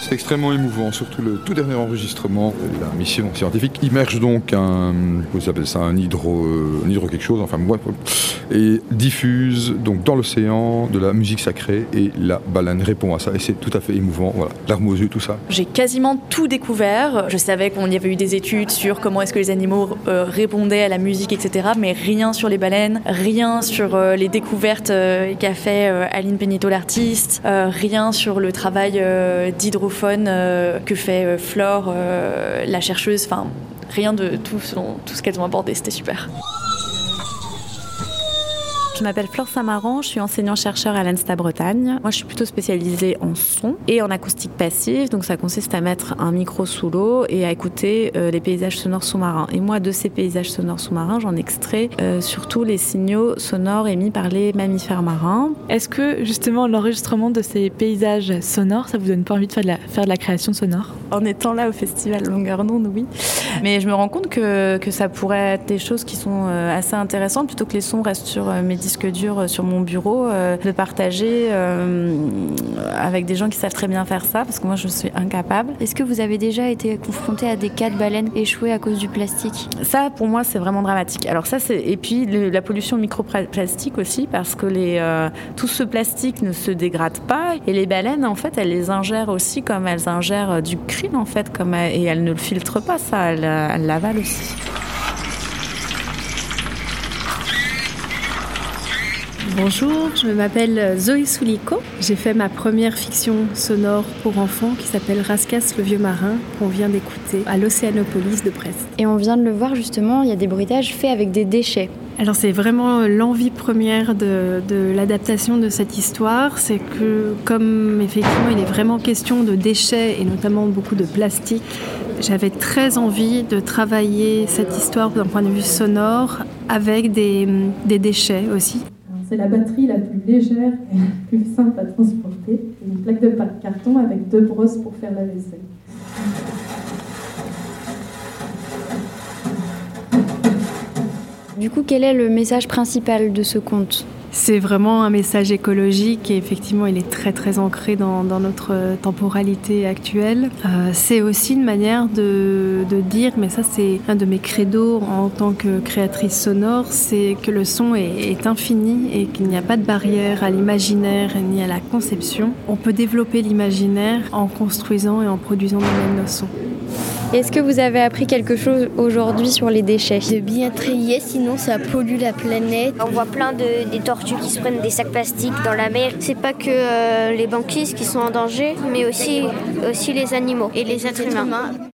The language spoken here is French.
C'est extrêmement émouvant, surtout le tout dernier enregistrement. La mission scientifique immerge donc un, vous appelle ça, un hydro, euh, hydro quelque chose, enfin et diffuse donc dans l'océan de la musique sacrée et la baleine répond à ça et c'est tout à fait émouvant. Voilà, aux yeux, tout ça. J'ai quasiment tout découvert. Je savais qu'on y avait eu des études sur comment est-ce que les animaux euh, répondaient à la musique, etc. Mais rien sur les baleines, rien sur euh, les découvertes qu'a fait Aline Penito l'artiste, rien sur le travail d'hydro euh, que fait euh, Flore, euh, la chercheuse, enfin rien de tout, tout ce qu'elles ont abordé, c'était super. Je m'appelle Flore Samaran, je suis enseignant-chercheur à l'ANSTA Bretagne. Moi, je suis plutôt spécialisée en son et en acoustique passive. Donc, ça consiste à mettre un micro sous l'eau et à écouter euh, les paysages sonores sous-marins. Et moi, de ces paysages sonores sous-marins, j'en extrais euh, surtout les signaux sonores émis par les mammifères marins. Est-ce que, justement, l'enregistrement de ces paysages sonores, ça vous donne pas envie de faire de la, faire de la création sonore? En étant là au festival Longueur d'onde, oui. Mais je me rends compte que, que, ça pourrait être des choses qui sont euh, assez intéressantes plutôt que les sons restent sur mes disque dur euh, sur mon bureau, euh, de partager euh, avec des gens qui savent très bien faire ça, parce que moi je suis incapable. Est-ce que vous avez déjà été confronté à des cas de baleines échouées à cause du plastique? Ça, pour moi, c'est vraiment dramatique. Alors ça, c'est et puis la pollution microplastique aussi, parce que les, tout ce plastique ne se dégrade pas et les baleines, en fait, elles les ingèrent aussi comme elles ingèrent du krill, en fait, comme et elles ne le filtrent pas, ça, elles, elles l'avalent aussi. Bonjour, je m'appelle Zoé Soulico. J'ai fait ma première fiction sonore pour enfants qui s'appelle Rascas le vieux marin qu'on vient d'écouter à l'Océanopolis de Brest. Et on vient de le voir justement, il y a des bruitages faits avec des déchets. Alors c'est vraiment l'envie première de, de l'adaptation de cette histoire, c'est que comme effectivement il est vraiment question de déchets et notamment beaucoup de plastique, j'avais très envie de travailler cette histoire d'un point de vue sonore avec des, des déchets aussi. C'est la batterie la plus légère et la plus simple à transporter. Une plaque de carton avec deux brosses pour faire la vaisselle. Du coup, quel est le message principal de ce conte? C'est vraiment un message écologique et effectivement il est très très ancré dans, notre temporalité actuelle. Euh, c'est aussi une manière de, dire, mais ça c'est un de mes credos en tant que créatrice sonore, c'est que le son est, est infini et qu'il n'y a pas de barrière à l'imaginaire ni à la conception. On peut développer l'imaginaire en construisant et en produisant nous-mêmes nos sons. Est-ce que vous avez appris quelque chose aujourd'hui sur les déchets De bien trier, sinon ça pollue la planète. On voit plein de des tortues qui se prennent des sacs plastiques dans la mer. C'est pas que euh, les banquises qui sont en danger, mais aussi, aussi les animaux et les êtres humains.